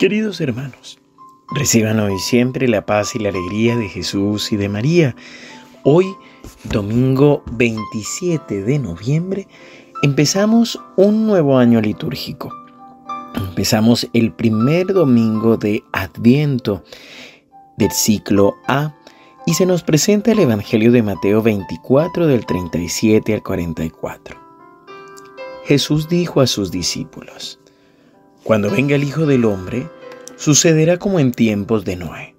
Queridos hermanos, reciban hoy siempre la paz y la alegría de Jesús y de María. Hoy, domingo 27 de noviembre, empezamos un nuevo año litúrgico. Empezamos el primer domingo de Adviento del ciclo A y se nos presenta el Evangelio de Mateo 24 del 37 al 44. Jesús dijo a sus discípulos, cuando venga el Hijo del Hombre, sucederá como en tiempos de Noé.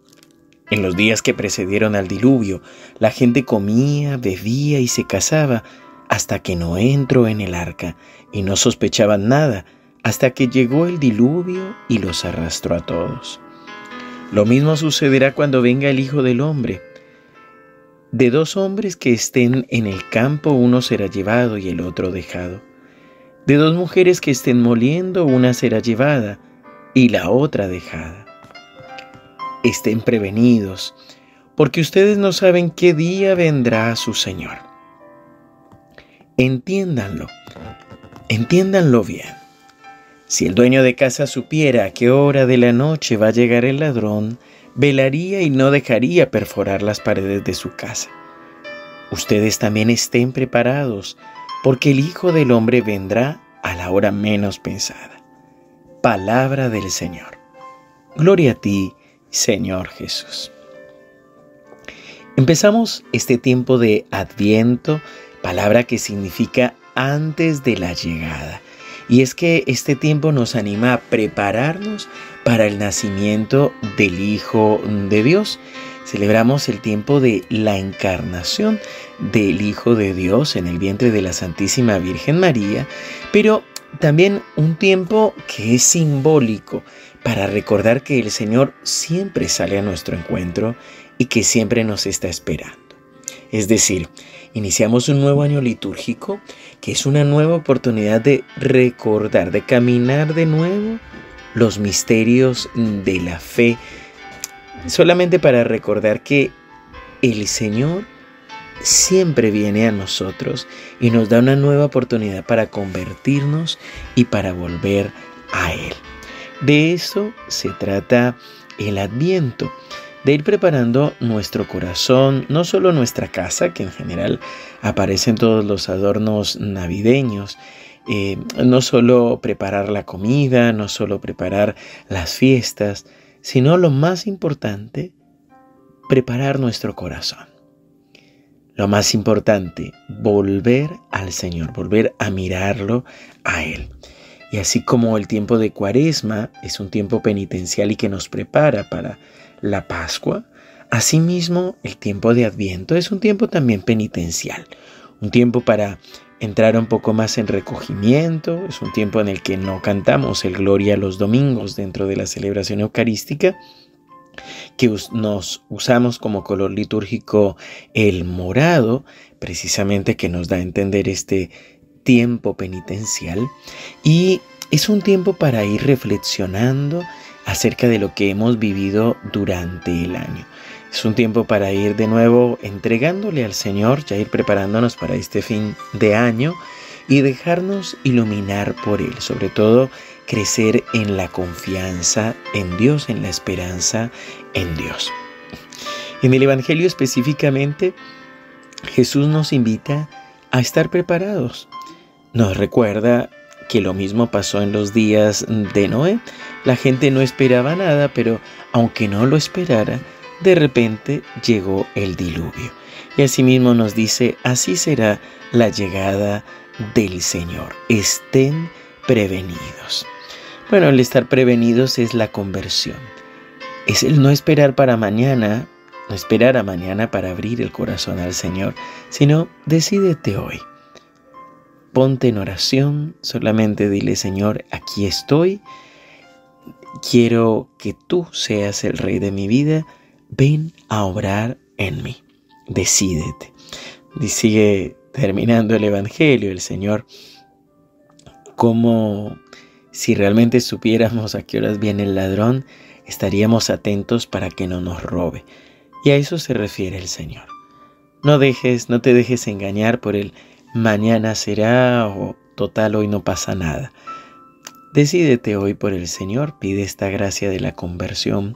En los días que precedieron al diluvio, la gente comía, bebía y se casaba hasta que Noé entró en el arca y no sospechaban nada hasta que llegó el diluvio y los arrastró a todos. Lo mismo sucederá cuando venga el Hijo del Hombre. De dos hombres que estén en el campo, uno será llevado y el otro dejado. De dos mujeres que estén moliendo, una será llevada y la otra dejada. Estén prevenidos, porque ustedes no saben qué día vendrá su Señor. Entiéndanlo, entiéndanlo bien. Si el dueño de casa supiera a qué hora de la noche va a llegar el ladrón, velaría y no dejaría perforar las paredes de su casa. Ustedes también estén preparados, porque el Hijo del Hombre vendrá a la hora menos pensada. Palabra del Señor. Gloria a ti, Señor Jesús. Empezamos este tiempo de Adviento, palabra que significa antes de la llegada. Y es que este tiempo nos anima a prepararnos para el nacimiento del Hijo de Dios. Celebramos el tiempo de la encarnación del Hijo de Dios en el vientre de la Santísima Virgen María, pero también un tiempo que es simbólico para recordar que el Señor siempre sale a nuestro encuentro y que siempre nos está esperando. Es decir, iniciamos un nuevo año litúrgico que es una nueva oportunidad de recordar, de caminar de nuevo los misterios de la fe, solamente para recordar que el Señor siempre viene a nosotros y nos da una nueva oportunidad para convertirnos y para volver a Él. De eso se trata el adviento, de ir preparando nuestro corazón, no solo nuestra casa, que en general aparecen todos los adornos navideños, eh, no solo preparar la comida, no solo preparar las fiestas, sino lo más importante, preparar nuestro corazón. Lo más importante, volver al Señor, volver a mirarlo a Él. Y así como el tiempo de Cuaresma es un tiempo penitencial y que nos prepara para la Pascua, asimismo el tiempo de Adviento es un tiempo también penitencial, un tiempo para entrar un poco más en recogimiento, es un tiempo en el que no cantamos el Gloria los domingos dentro de la celebración eucarística, que nos usamos como color litúrgico el morado, precisamente que nos da a entender este tiempo penitencial. Y es un tiempo para ir reflexionando acerca de lo que hemos vivido durante el año. Es un tiempo para ir de nuevo entregándole al Señor, ya ir preparándonos para este fin de año y dejarnos iluminar por Él, sobre todo crecer en la confianza en Dios, en la esperanza en Dios. En el Evangelio específicamente, Jesús nos invita a estar preparados. Nos recuerda que lo mismo pasó en los días de Noé. La gente no esperaba nada, pero aunque no lo esperara, de repente llegó el diluvio. Y asimismo nos dice, así será la llegada del Señor. Estén prevenidos. Bueno, el estar prevenidos es la conversión. Es el no esperar para mañana, no esperar a mañana para abrir el corazón al Señor, sino decídete hoy. Ponte en oración, solamente dile, Señor, aquí estoy. Quiero que tú seas el rey de mi vida. Ven a obrar en mí. Decídete. Y sigue terminando el Evangelio, el Señor como si realmente supiéramos a qué horas viene el ladrón, estaríamos atentos para que no nos robe. Y a eso se refiere el Señor. No dejes, no te dejes engañar por el mañana será o total hoy no pasa nada. Decídete hoy por el Señor, pide esta gracia de la conversión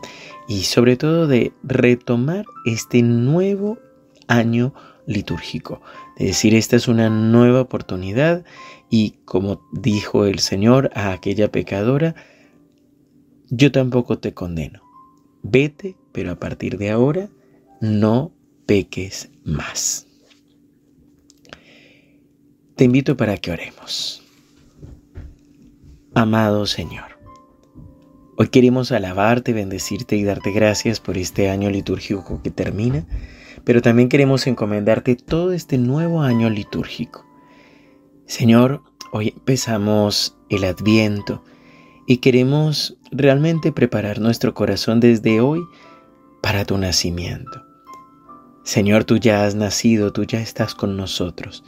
y sobre todo de retomar este nuevo año litúrgico. Es decir, esta es una nueva oportunidad y como dijo el Señor a aquella pecadora, yo tampoco te condeno. Vete, pero a partir de ahora no peques más. Te invito para que oremos. Amado Señor, hoy queremos alabarte, bendecirte y darte gracias por este año litúrgico que termina, pero también queremos encomendarte todo este nuevo año litúrgico. Señor, hoy empezamos el adviento y queremos realmente preparar nuestro corazón desde hoy para tu nacimiento. Señor, tú ya has nacido, tú ya estás con nosotros,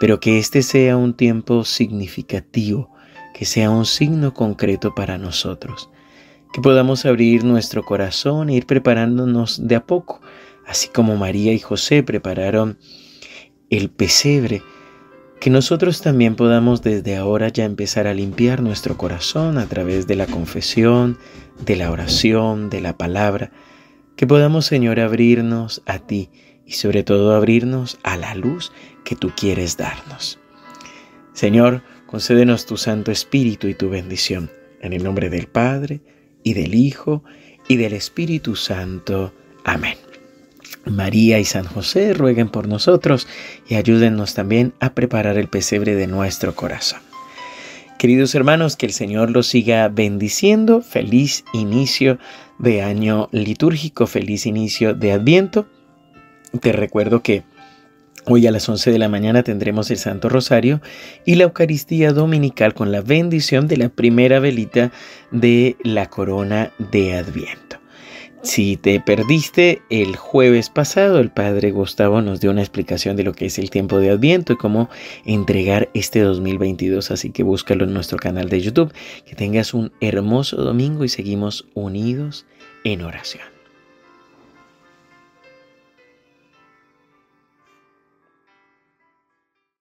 pero que este sea un tiempo significativo, que sea un signo concreto para nosotros, que podamos abrir nuestro corazón e ir preparándonos de a poco, así como María y José prepararon el pesebre, que nosotros también podamos desde ahora ya empezar a limpiar nuestro corazón a través de la confesión, de la oración, de la palabra, que podamos Señor abrirnos a ti y sobre todo abrirnos a la luz que tú quieres darnos. Señor, concédenos tu Santo Espíritu y tu bendición. En el nombre del Padre, y del Hijo, y del Espíritu Santo. Amén. María y San José rueguen por nosotros y ayúdennos también a preparar el pesebre de nuestro corazón. Queridos hermanos, que el Señor los siga bendiciendo. Feliz inicio de año litúrgico, feliz inicio de Adviento. Te recuerdo que Hoy a las 11 de la mañana tendremos el Santo Rosario y la Eucaristía Dominical con la bendición de la primera velita de la corona de Adviento. Si te perdiste el jueves pasado, el Padre Gustavo nos dio una explicación de lo que es el tiempo de Adviento y cómo entregar este 2022, así que búscalo en nuestro canal de YouTube. Que tengas un hermoso domingo y seguimos unidos en oración.